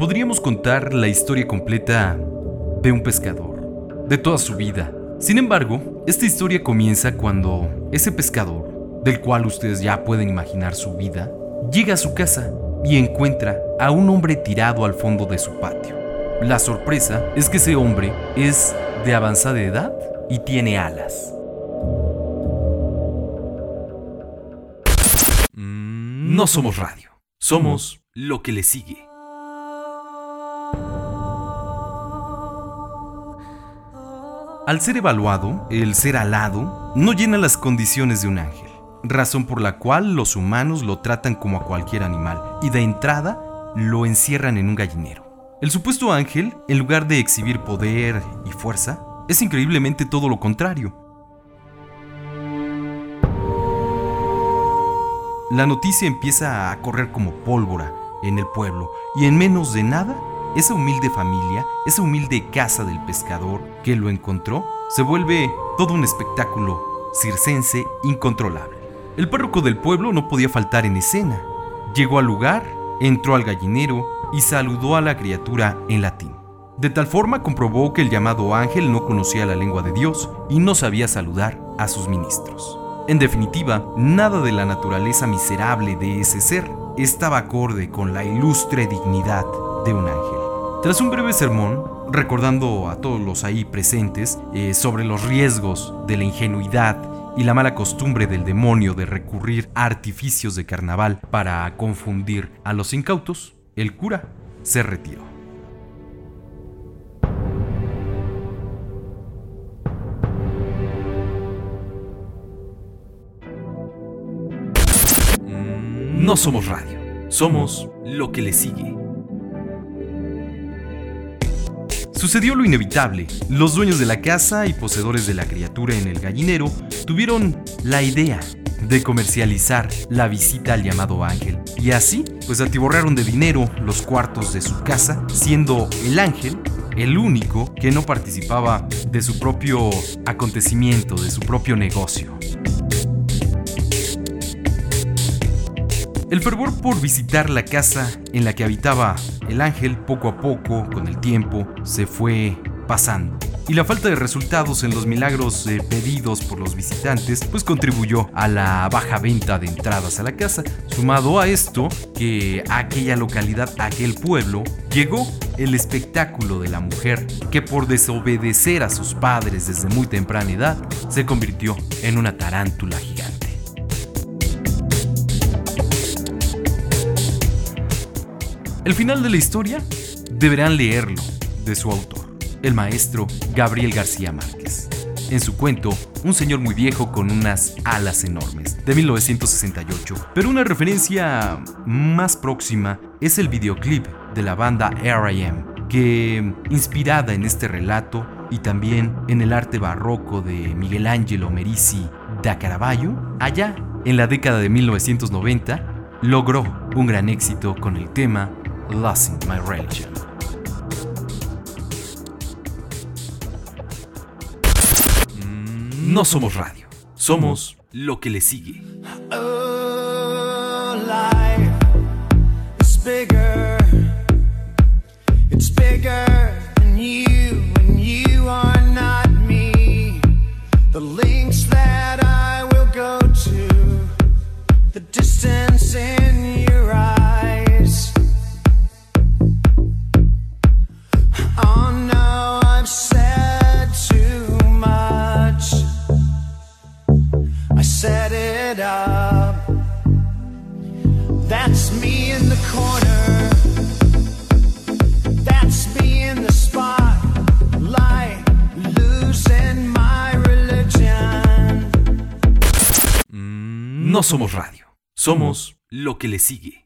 podríamos contar la historia completa de un pescador, de toda su vida. Sin embargo, esta historia comienza cuando ese pescador, del cual ustedes ya pueden imaginar su vida, llega a su casa y encuentra a un hombre tirado al fondo de su patio. La sorpresa es que ese hombre es de avanzada edad y tiene alas. Mm, no somos radio, somos lo que le sigue. Al ser evaluado, el ser alado no llena las condiciones de un ángel, razón por la cual los humanos lo tratan como a cualquier animal y de entrada lo encierran en un gallinero. El supuesto ángel, en lugar de exhibir poder y fuerza, es increíblemente todo lo contrario. La noticia empieza a correr como pólvora en el pueblo y en menos de nada, esa humilde familia, esa humilde casa del pescador que lo encontró, se vuelve todo un espectáculo circense incontrolable. El párroco del pueblo no podía faltar en escena. Llegó al lugar, entró al gallinero y saludó a la criatura en latín. De tal forma comprobó que el llamado ángel no conocía la lengua de Dios y no sabía saludar a sus ministros. En definitiva, nada de la naturaleza miserable de ese ser estaba acorde con la ilustre dignidad de un ángel. Tras un breve sermón, recordando a todos los ahí presentes eh, sobre los riesgos de la ingenuidad y la mala costumbre del demonio de recurrir a artificios de carnaval para confundir a los incautos, el cura se retiró. No somos radio, somos lo que le sigue. Sucedió lo inevitable. Los dueños de la casa y poseedores de la criatura en el gallinero tuvieron la idea de comercializar la visita al llamado ángel. Y así, pues atiborraron de dinero los cuartos de su casa, siendo el ángel el único que no participaba de su propio acontecimiento, de su propio negocio. El fervor por visitar la casa en la que habitaba el ángel poco a poco, con el tiempo, se fue pasando. Y la falta de resultados en los milagros pedidos por los visitantes pues contribuyó a la baja venta de entradas a la casa. Sumado a esto, que a aquella localidad, a aquel pueblo, llegó el espectáculo de la mujer que por desobedecer a sus padres desde muy temprana edad se convirtió en una tarántula gigante. El final de la historia deberán leerlo de su autor, el maestro Gabriel García Márquez. En su cuento, Un señor muy viejo con unas alas enormes, de 1968. Pero una referencia más próxima es el videoclip de la banda R.I.M., que, inspirada en este relato y también en el arte barroco de Miguel Ángelo Merisi da Caravaggio, allá en la década de 1990, logró un gran éxito con el tema Losing My Religion. Mm, no somos radio, somos lo que le sigue. Oh, life is bigger. It's bigger than you, and you are not me. The No somos radio, somos lo que le sigue.